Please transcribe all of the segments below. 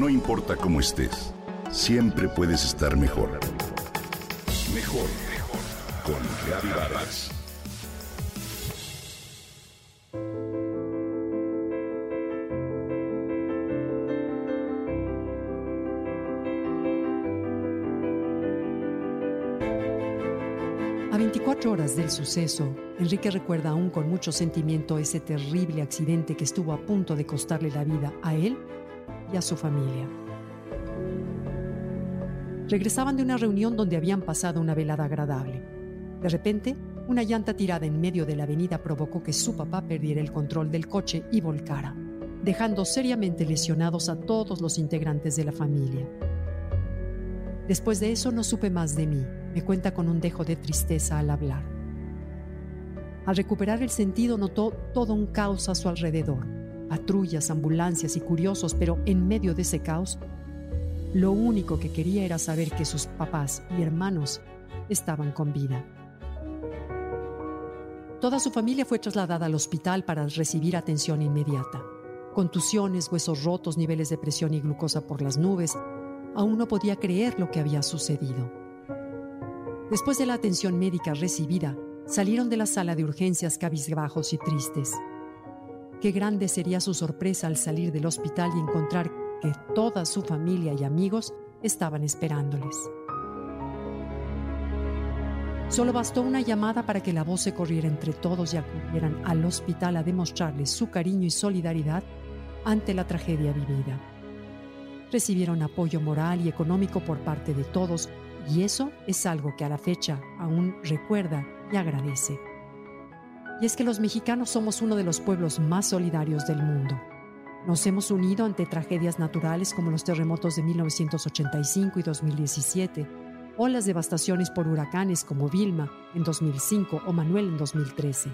No importa cómo estés, siempre puedes estar mejor. Mejor, mejor. Con Vargas. A 24 horas del suceso, Enrique recuerda aún con mucho sentimiento ese terrible accidente que estuvo a punto de costarle la vida a él a su familia. Regresaban de una reunión donde habían pasado una velada agradable. De repente, una llanta tirada en medio de la avenida provocó que su papá perdiera el control del coche y volcara, dejando seriamente lesionados a todos los integrantes de la familia. Después de eso no supe más de mí, me cuenta con un dejo de tristeza al hablar. Al recuperar el sentido notó todo un caos a su alrededor, patrullas, ambulancias y curiosos, pero en medio de ese caos, lo único que quería era saber que sus papás y hermanos estaban con vida. Toda su familia fue trasladada al hospital para recibir atención inmediata. Contusiones, huesos rotos, niveles de presión y glucosa por las nubes. Aún no podía creer lo que había sucedido. Después de la atención médica recibida, salieron de la sala de urgencias cabizbajos y tristes. Qué grande sería su sorpresa al salir del hospital y encontrar que toda su familia y amigos estaban esperándoles. Solo bastó una llamada para que la voz se corriera entre todos y acudieran al hospital a demostrarles su cariño y solidaridad ante la tragedia vivida. Recibieron apoyo moral y económico por parte de todos y eso es algo que a la fecha aún recuerda y agradece. Y es que los mexicanos somos uno de los pueblos más solidarios del mundo. Nos hemos unido ante tragedias naturales como los terremotos de 1985 y 2017, o las devastaciones por huracanes como Vilma en 2005 o Manuel en 2013.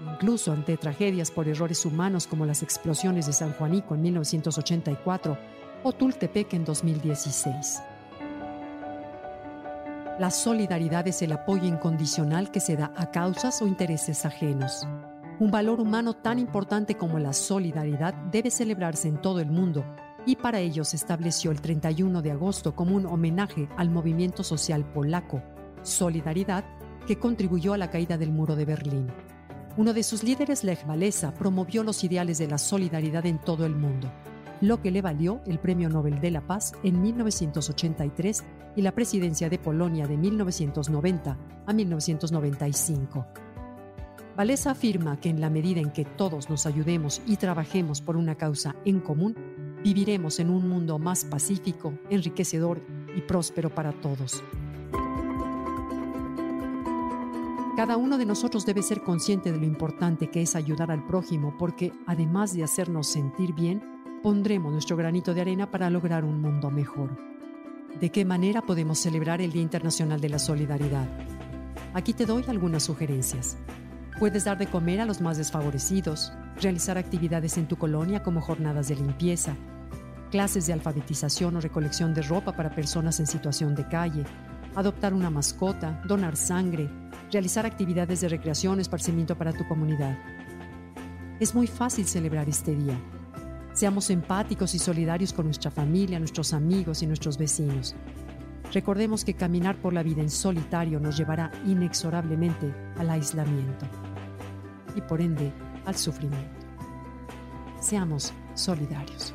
Incluso ante tragedias por errores humanos como las explosiones de San Juanico en 1984 o Tultepec en 2016. La solidaridad es el apoyo incondicional que se da a causas o intereses ajenos. Un valor humano tan importante como la solidaridad debe celebrarse en todo el mundo y para ello se estableció el 31 de agosto como un homenaje al movimiento social polaco, Solidaridad, que contribuyó a la caída del muro de Berlín. Uno de sus líderes, Lech Walesa, promovió los ideales de la solidaridad en todo el mundo, lo que le valió el Premio Nobel de la Paz en 1983 y la presidencia de Polonia de 1990 a 1995. Valesa afirma que en la medida en que todos nos ayudemos y trabajemos por una causa en común, viviremos en un mundo más pacífico, enriquecedor y próspero para todos. Cada uno de nosotros debe ser consciente de lo importante que es ayudar al prójimo porque, además de hacernos sentir bien, pondremos nuestro granito de arena para lograr un mundo mejor. ¿De qué manera podemos celebrar el Día Internacional de la Solidaridad? Aquí te doy algunas sugerencias. Puedes dar de comer a los más desfavorecidos, realizar actividades en tu colonia como jornadas de limpieza, clases de alfabetización o recolección de ropa para personas en situación de calle, adoptar una mascota, donar sangre, realizar actividades de recreación o esparcimiento para tu comunidad. Es muy fácil celebrar este día. Seamos empáticos y solidarios con nuestra familia, nuestros amigos y nuestros vecinos. Recordemos que caminar por la vida en solitario nos llevará inexorablemente al aislamiento y por ende al sufrimiento. Seamos solidarios.